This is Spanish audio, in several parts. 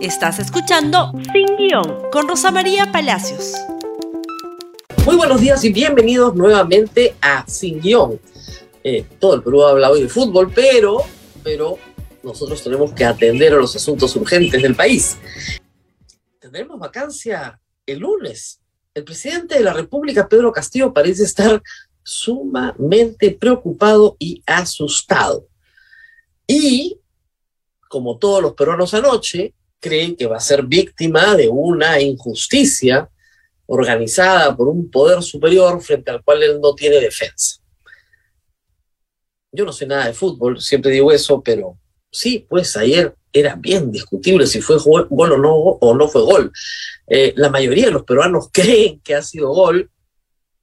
Estás escuchando Sin Guión con Rosa María Palacios. Muy buenos días y bienvenidos nuevamente a Sin Guión. Eh, todo el Perú ha hablado hoy de fútbol, pero, pero nosotros tenemos que atender a los asuntos urgentes del país. Tendremos vacancia el lunes. El presidente de la República, Pedro Castillo, parece estar sumamente preocupado y asustado. Y, como todos los peruanos anoche, cree que va a ser víctima de una injusticia organizada por un poder superior frente al cual él no tiene defensa. Yo no sé nada de fútbol, siempre digo eso, pero sí, pues ayer era bien discutible si fue gol o no, o no fue gol. Eh, la mayoría de los peruanos creen que ha sido gol,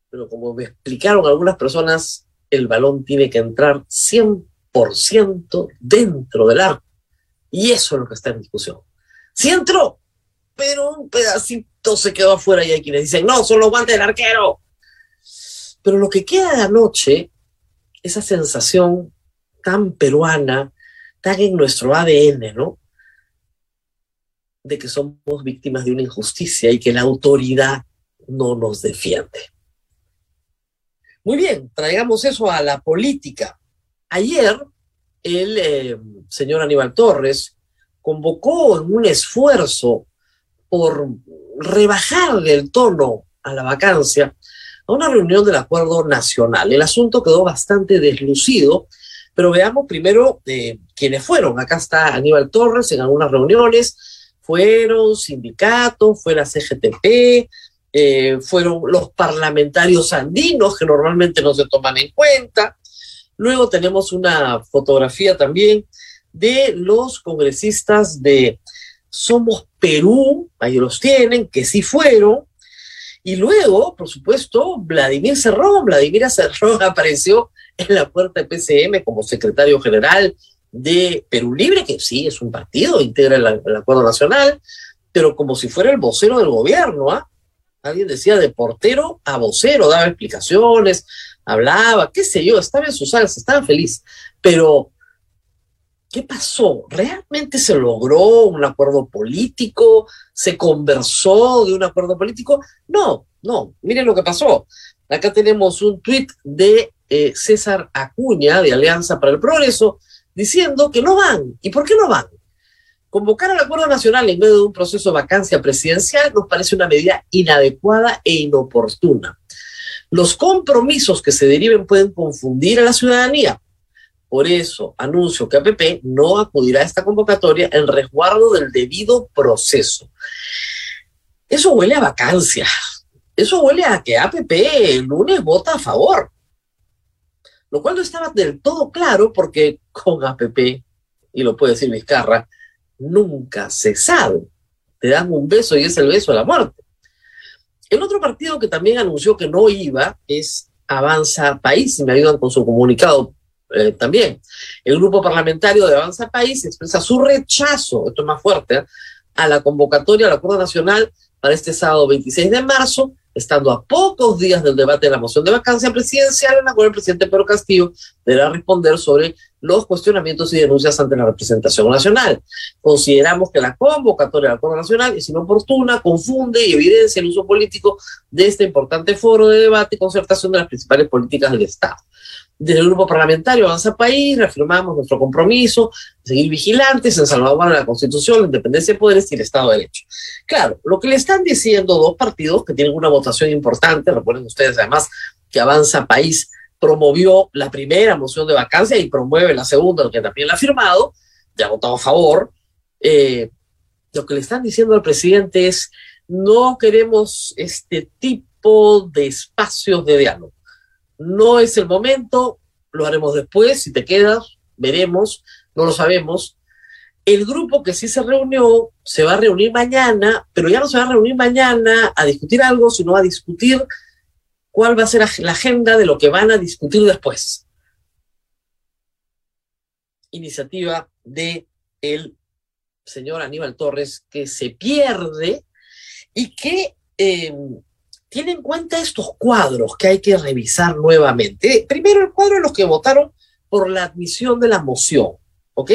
pero como me explicaron algunas personas, el balón tiene que entrar 100% dentro del arco. Y eso es lo que está en discusión. Sí entró, pero un pedacito se quedó afuera y hay quienes dicen, no, son los guantes del arquero. Pero lo que queda de anoche, esa sensación tan peruana, tan en nuestro ADN, ¿no? De que somos víctimas de una injusticia y que la autoridad no nos defiende. Muy bien, traigamos eso a la política. Ayer, el eh, señor Aníbal Torres, convocó en un esfuerzo por rebajar el tono a la vacancia a una reunión del Acuerdo Nacional. El asunto quedó bastante deslucido, pero veamos primero eh, quiénes fueron. Acá está Aníbal Torres en algunas reuniones, fueron sindicatos, fue la CGTP, eh, fueron los parlamentarios andinos que normalmente no se toman en cuenta. Luego tenemos una fotografía también de los congresistas de Somos Perú, ahí los tienen, que sí fueron, y luego, por supuesto, Vladimir Cerrón, Vladimir Cerrón apareció en la puerta de PCM como secretario general de Perú Libre, que sí es un partido, integra el, acuerdo nacional, pero como si fuera el vocero del gobierno, ¿ah? Alguien decía de portero a vocero, daba explicaciones, hablaba, qué sé yo, estaba en su salsa, estaba feliz, pero ¿Qué pasó? ¿Realmente se logró un acuerdo político? ¿Se conversó de un acuerdo político? No, no. Miren lo que pasó. Acá tenemos un tuit de eh, César Acuña, de Alianza para el Progreso, diciendo que no van. ¿Y por qué no van? Convocar al acuerdo nacional en medio de un proceso de vacancia presidencial nos parece una medida inadecuada e inoportuna. Los compromisos que se deriven pueden confundir a la ciudadanía por eso anuncio que APP no acudirá a esta convocatoria en resguardo del debido proceso. Eso huele a vacancia. Eso huele a que APP el lunes vota a favor. Lo cual no estaba del todo claro porque con APP, y lo puede decir Vizcarra, nunca se sabe. Te dan un beso y es el beso de la muerte. El otro partido que también anunció que no iba es Avanza País, y me ayudan con su comunicado, eh, también. El grupo parlamentario de Avanza País expresa su rechazo, esto es más fuerte, ¿eh? a la convocatoria al Acuerdo Nacional para este sábado 26 de marzo, estando a pocos días del debate de la moción de vacancia presidencial, en la cual el presidente Pedro Castillo deberá responder sobre los cuestionamientos y denuncias ante la representación nacional. Consideramos que la convocatoria del Acuerdo Nacional es inoportuna, confunde y evidencia el uso político de este importante foro de debate y concertación de las principales políticas del Estado. Desde el grupo parlamentario Avanza País reafirmamos nuestro compromiso de seguir vigilantes en salvaguardar la Constitución, la independencia de poderes y el Estado de Derecho. Claro, lo que le están diciendo dos partidos que tienen una votación importante, recuerden ustedes además que Avanza País promovió la primera moción de vacancia y promueve la segunda, que también la ha firmado, ya ha votado a favor. Eh, lo que le están diciendo al presidente es, no queremos este tipo de espacios de diálogo no es el momento, lo haremos después, si te quedas, veremos, no lo sabemos. El grupo que sí se reunió se va a reunir mañana, pero ya no se va a reunir mañana a discutir algo, sino a discutir cuál va a ser la agenda de lo que van a discutir después. Iniciativa de el señor Aníbal Torres que se pierde y que eh, tiene en cuenta estos cuadros que hay que revisar nuevamente. Primero, el cuadro de los que votaron por la admisión de la moción, ¿ok?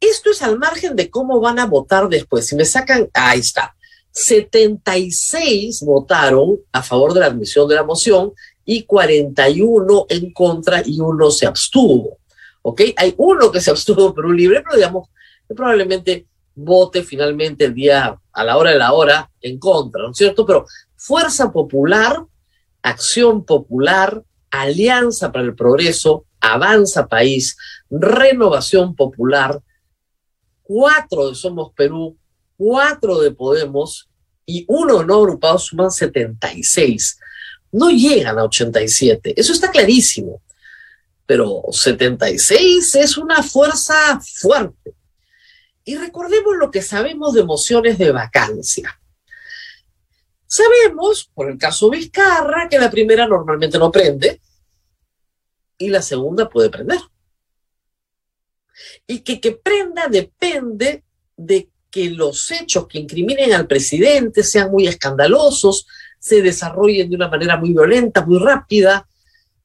Esto es al margen de cómo van a votar después. Si me sacan, ahí está. 76 votaron a favor de la admisión de la moción y 41 en contra y uno se abstuvo. ¿Ok? Hay uno que se abstuvo por un libre, pero digamos que probablemente vote finalmente el día a la hora de la hora en contra, ¿no es cierto? Pero Fuerza Popular, Acción Popular, Alianza para el Progreso, Avanza País, Renovación Popular, cuatro de Somos Perú, cuatro de Podemos y uno no agrupado suman 76. No llegan a 87, eso está clarísimo. Pero 76 es una fuerza fuerte. Y recordemos lo que sabemos de mociones de vacancia. Sabemos, por el caso Vizcarra, que la primera normalmente no prende y la segunda puede prender. Y que que prenda depende de que los hechos que incriminen al presidente sean muy escandalosos, se desarrollen de una manera muy violenta, muy rápida,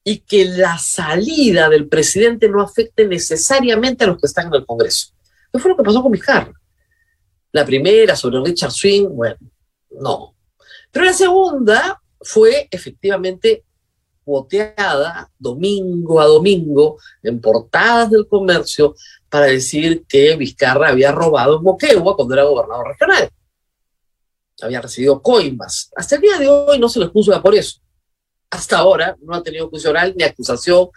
y que la salida del presidente no afecte necesariamente a los que están en el Congreso. ¿Qué fue lo que pasó con Vizcarra? La primera sobre Richard Swing, bueno, no. Pero la segunda fue efectivamente boteada domingo a domingo en portadas del comercio para decir que Vizcarra había robado en Moquegua cuando era gobernador regional. Había recibido coimas. Hasta el día de hoy no se le juzga por eso. Hasta ahora no ha tenido juicio oral ni acusación,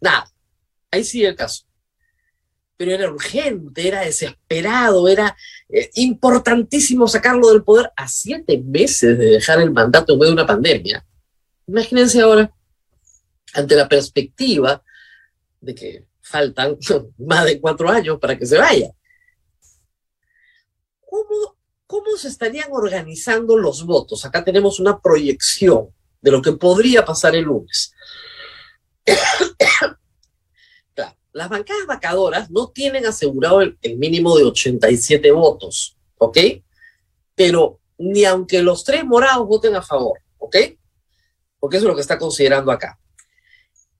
nada. Ahí sigue el caso pero era urgente, era desesperado, era eh, importantísimo sacarlo del poder a siete meses de dejar el mandato en medio de una pandemia. Imagínense ahora, ante la perspectiva de que faltan más de cuatro años para que se vaya. ¿Cómo, ¿Cómo se estarían organizando los votos? Acá tenemos una proyección de lo que podría pasar el lunes. Las bancadas vacadoras no tienen asegurado el, mínimo de 87 votos, ¿ok? Pero ni aunque los tres morados voten a favor, ¿ok? Porque eso es lo que está considerando acá.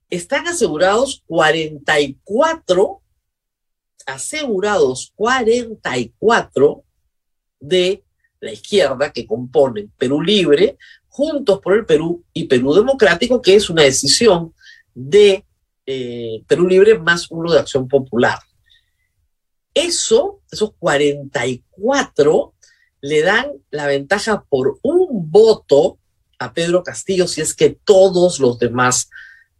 Están asegurados 44, asegurados 44 de la izquierda que componen Perú Libre, Juntos por el Perú y Perú Democrático, que es una decisión de eh, Perú Libre más uno de Acción Popular. Eso, esos 44, le dan la ventaja por un voto a Pedro Castillo si es que todos los demás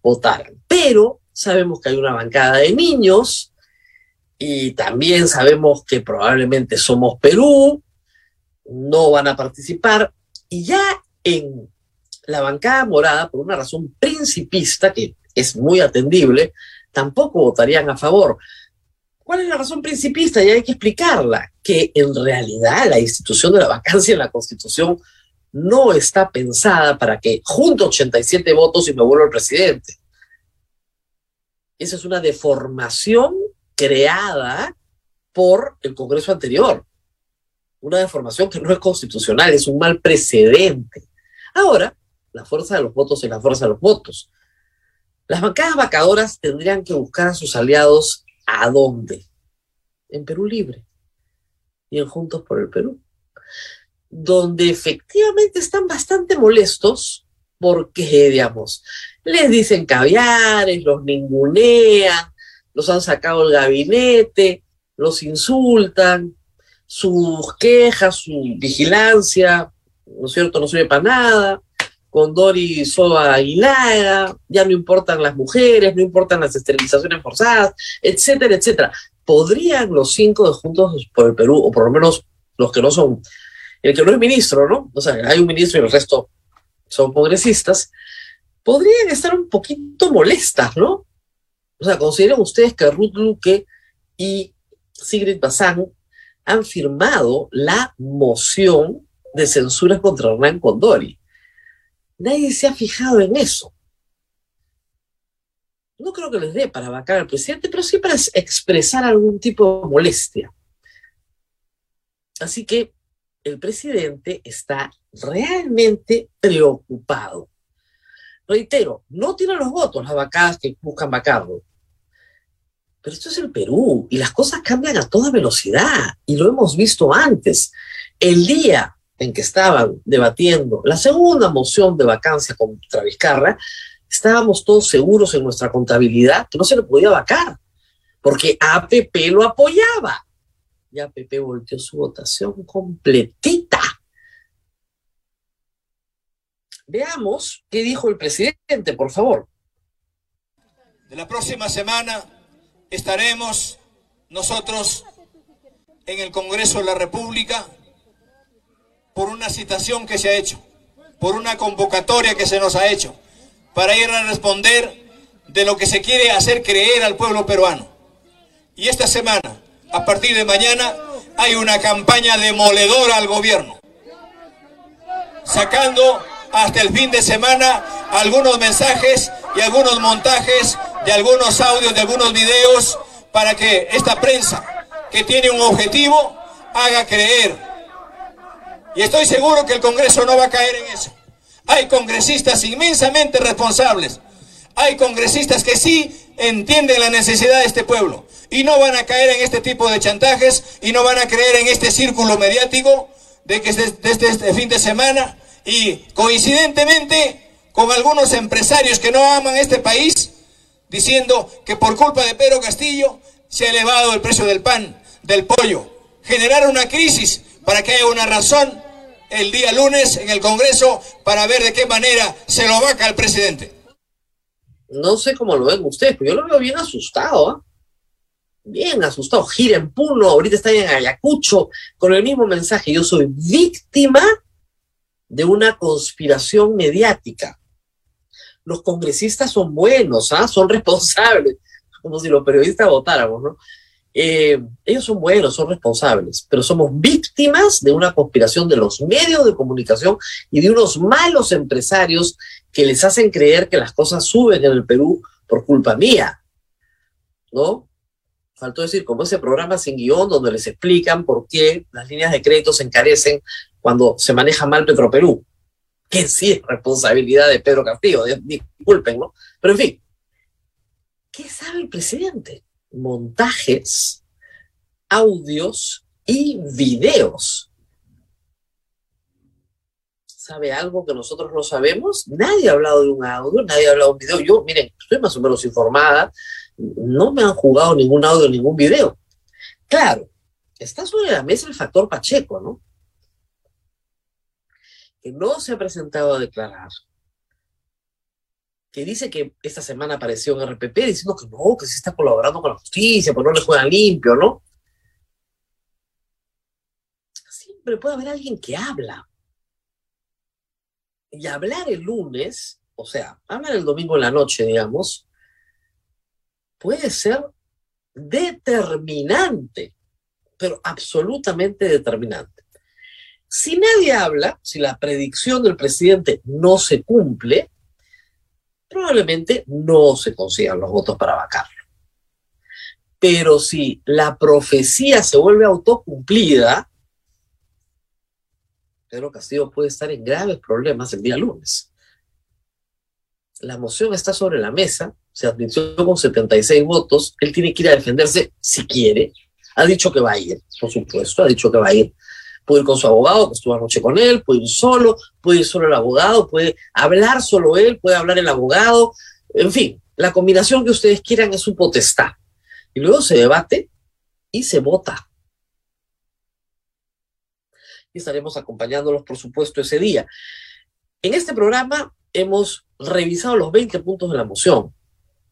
votaran. Pero sabemos que hay una bancada de niños y también sabemos que probablemente somos Perú, no van a participar y ya en la bancada morada, por una razón principista que es muy atendible, tampoco votarían a favor. ¿Cuál es la razón principista? Y hay que explicarla, que en realidad la institución de la vacancia en la Constitución no está pensada para que junto 87 votos y me vuelva el presidente. Esa es una deformación creada por el Congreso anterior. Una deformación que no es constitucional, es un mal precedente. Ahora, la fuerza de los votos es la fuerza de los votos. Las bancadas vacadoras tendrían que buscar a sus aliados ¿a dónde? En Perú Libre y en Juntos por el Perú, donde efectivamente están bastante molestos porque, digamos, les dicen caviares, los ningunean, los han sacado el gabinete, los insultan, sus quejas, su vigilancia, ¿no es cierto?, no sirve para nada con Dori Soba Aguilaga, ya no importan las mujeres, no importan las esterilizaciones forzadas, etcétera, etcétera. ¿Podrían los cinco de Juntos por el Perú, o por lo menos los que no son, el que no es ministro, ¿no? O sea, hay un ministro y el resto son congresistas, podrían estar un poquito molestas, ¿no? O sea, consideren ustedes que Ruth Luque y Sigrid Bazán han firmado la moción de censura contra Hernán Condori. Nadie se ha fijado en eso. No creo que les dé para vacar al presidente, pero sí para expresar algún tipo de molestia. Así que el presidente está realmente preocupado. Reitero, no tiene los votos las vacadas que buscan vacarlo, Pero esto es el Perú y las cosas cambian a toda velocidad y lo hemos visto antes. El día en que estaban debatiendo la segunda moción de vacancia contra Vizcarra, estábamos todos seguros en nuestra contabilidad que no se le podía vacar, porque APP lo apoyaba. Y APP volteó su votación completita. Veamos qué dijo el presidente, por favor. De la próxima semana estaremos nosotros en el Congreso de la República por una citación que se ha hecho, por una convocatoria que se nos ha hecho, para ir a responder de lo que se quiere hacer creer al pueblo peruano. Y esta semana, a partir de mañana, hay una campaña demoledora al gobierno, sacando hasta el fin de semana algunos mensajes y algunos montajes de algunos audios, de algunos videos, para que esta prensa, que tiene un objetivo, haga creer. Y estoy seguro que el Congreso no va a caer en eso. Hay congresistas inmensamente responsables. Hay congresistas que sí entienden la necesidad de este pueblo y no van a caer en este tipo de chantajes y no van a creer en este círculo mediático de que desde este fin de semana y coincidentemente con algunos empresarios que no aman este país, diciendo que por culpa de Pedro Castillo se ha elevado el precio del pan, del pollo. Generar una crisis para que haya una razón el día lunes en el Congreso para ver de qué manera se lo vaca al presidente. No sé cómo lo ven ustedes, pero yo lo veo bien asustado. ¿ah? Bien asustado. Gira en Puno, ahorita está en Ayacucho con el mismo mensaje. Yo soy víctima de una conspiración mediática los congresistas son buenos, ¿ah? son responsables, como si los periodistas votáramos, ¿no? Eh, ellos son buenos, son responsables, pero somos víctimas de una conspiración de los medios de comunicación y de unos malos empresarios que les hacen creer que las cosas suben en el Perú por culpa mía, ¿no? Faltó decir, como ese programa sin guion donde les explican por qué las líneas de crédito se encarecen cuando se maneja mal Petroperú que sí es responsabilidad de Pedro Castillo, disculpen, ¿no? Pero en fin, ¿qué sabe el presidente? Montajes, audios y videos. ¿Sabe algo que nosotros no sabemos? Nadie ha hablado de un audio, nadie ha hablado de un video. Yo, miren, estoy más o menos informada, no me han jugado ningún audio, ningún video. Claro, está sobre la mesa el factor Pacheco, ¿no? que no se ha presentado a declarar, que dice que esta semana apareció en RPP diciendo que no, que se está colaborando con la justicia, pues no le juegan limpio, ¿no? Siempre puede haber alguien que habla. Y hablar el lunes, o sea, hablar el domingo en la noche, digamos, puede ser determinante, pero absolutamente determinante. Si nadie habla, si la predicción del presidente no se cumple, probablemente no se consigan los votos para vacarlo. Pero si la profecía se vuelve autocumplida, Pedro Castillo puede estar en graves problemas el día lunes. La moción está sobre la mesa, se admitió con 76 votos, él tiene que ir a defenderse si quiere, ha dicho que va a ir, por supuesto, ha dicho que va a ir, puede ir con su abogado, que estuvo anoche con él, puede ir solo, puede ir solo el abogado, puede hablar solo él, puede hablar el abogado, en fin, la combinación que ustedes quieran es su potestad. Y luego se debate y se vota. Y estaremos acompañándolos, por supuesto, ese día. En este programa hemos revisado los 20 puntos de la moción.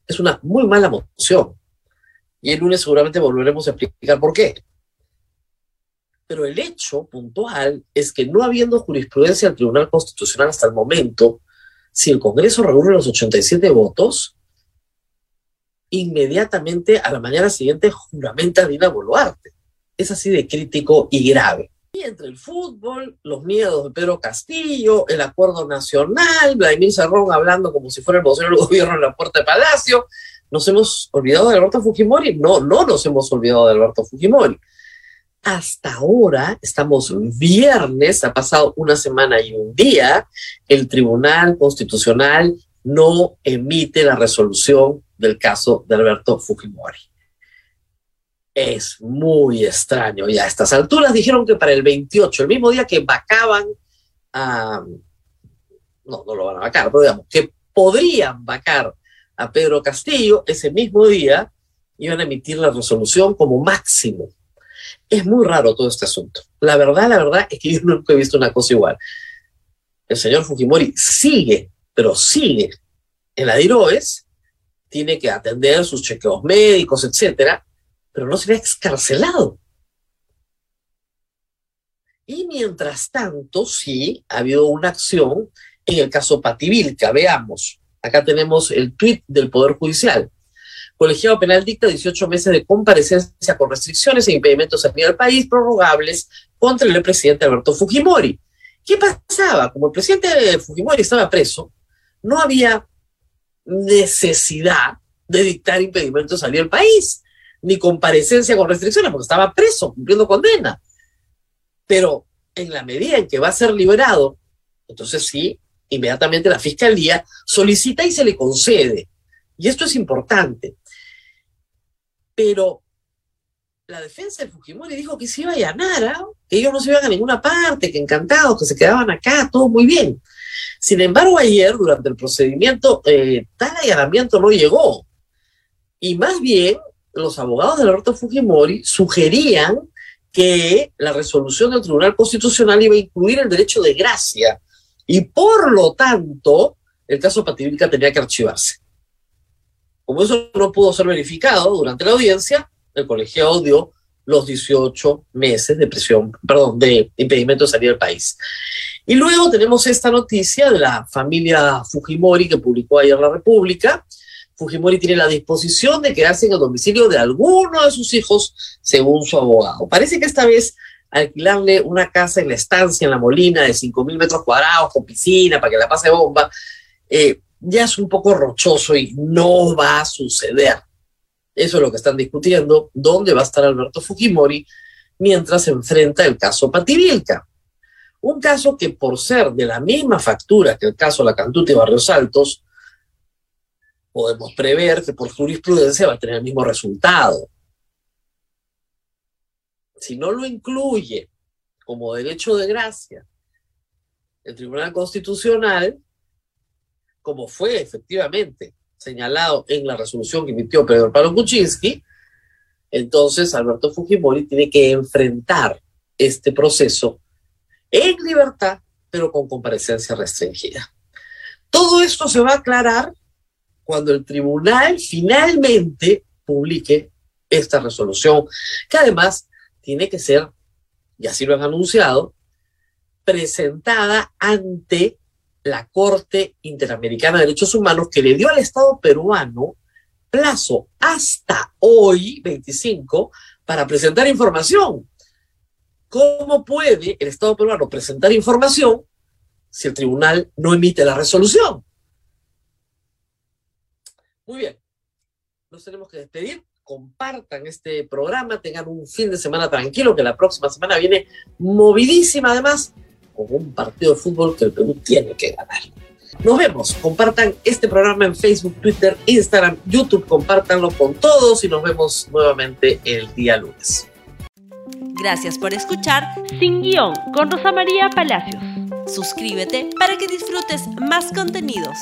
Es una muy mala moción. Y el lunes seguramente volveremos a explicar por qué pero el hecho puntual es que no habiendo jurisprudencia del Tribunal Constitucional hasta el momento, si el Congreso reúne los 87 votos, inmediatamente a la mañana siguiente juramenta a Dina Boluarte. Es así de crítico y grave. Y entre el fútbol, los miedos de Pedro Castillo, el acuerdo nacional, Vladimir Cerrón hablando como si fuera el vocero del gobierno en la puerta de Palacio, ¿nos hemos olvidado de Alberto Fujimori? No, no nos hemos olvidado de Alberto Fujimori. Hasta ahora, estamos viernes, ha pasado una semana y un día, el Tribunal Constitucional no emite la resolución del caso de Alberto Fujimori. Es muy extraño. Y a estas alturas dijeron que para el 28, el mismo día que vacaban a... No, no lo van a vacar, pero digamos, que podrían vacar a Pedro Castillo, ese mismo día iban a emitir la resolución como máximo. Es muy raro todo este asunto. La verdad, la verdad es que yo nunca he visto una cosa igual. El señor Fujimori sigue, pero sigue en la DIROES, tiene que atender sus chequeos médicos, etcétera, pero no será excarcelado. Y mientras tanto, sí, ha habido una acción en el caso Pativilca. Veamos, acá tenemos el tuit del Poder Judicial. Colegiado Penal dicta 18 meses de comparecencia con restricciones e impedimentos a nivel país prorrogables contra el presidente Alberto Fujimori. ¿Qué pasaba? Como el presidente Fujimori estaba preso, no había necesidad de dictar impedimentos salir del país, ni comparecencia con restricciones, porque estaba preso, cumpliendo condena. Pero en la medida en que va a ser liberado, entonces sí, inmediatamente la fiscalía solicita y se le concede. Y esto es importante. Pero la defensa de Fujimori dijo que se iba a allanar, ¿ah? que ellos no se iban a ninguna parte, que encantados, que se quedaban acá, todo muy bien. Sin embargo, ayer, durante el procedimiento, eh, tal allanamiento no llegó. Y más bien, los abogados de Alberto Fujimori sugerían que la resolución del Tribunal Constitucional iba a incluir el derecho de gracia y por lo tanto el caso Pativilca tenía que archivarse. Como eso no pudo ser verificado durante la audiencia, el colegiado dio los 18 meses de prisión, perdón, de impedimento de salir del país. Y luego tenemos esta noticia de la familia Fujimori que publicó ayer La República. Fujimori tiene la disposición de quedarse en el domicilio de alguno de sus hijos, según su abogado. Parece que esta vez alquilarle una casa en la estancia, en la Molina, de 5.000 metros cuadrados, con piscina, para que la pase bomba, eh, ya es un poco rochoso y no va a suceder. Eso es lo que están discutiendo, dónde va a estar Alberto Fujimori mientras se enfrenta el caso Pativilca. Un caso que por ser de la misma factura que el caso La Cantuta y Barrios Altos, podemos prever que por jurisprudencia va a tener el mismo resultado. Si no lo incluye como derecho de gracia el Tribunal Constitucional, como fue efectivamente señalado en la resolución que emitió Pedro Pablo Kuczynski, entonces Alberto Fujimori tiene que enfrentar este proceso en libertad, pero con comparecencia restringida. Todo esto se va a aclarar cuando el tribunal finalmente publique esta resolución, que además tiene que ser, y así lo han anunciado, presentada ante la Corte Interamericana de Derechos Humanos que le dio al Estado peruano plazo hasta hoy, 25, para presentar información. ¿Cómo puede el Estado peruano presentar información si el tribunal no emite la resolución? Muy bien, nos tenemos que despedir. Compartan este programa, tengan un fin de semana tranquilo, que la próxima semana viene movidísima además con un partido de fútbol que el Perú tiene que ganar. Nos vemos, compartan este programa en Facebook, Twitter, Instagram, YouTube, compártanlo con todos y nos vemos nuevamente el día lunes. Gracias por escuchar Sin Guión con Rosa María Palacios. Suscríbete para que disfrutes más contenidos.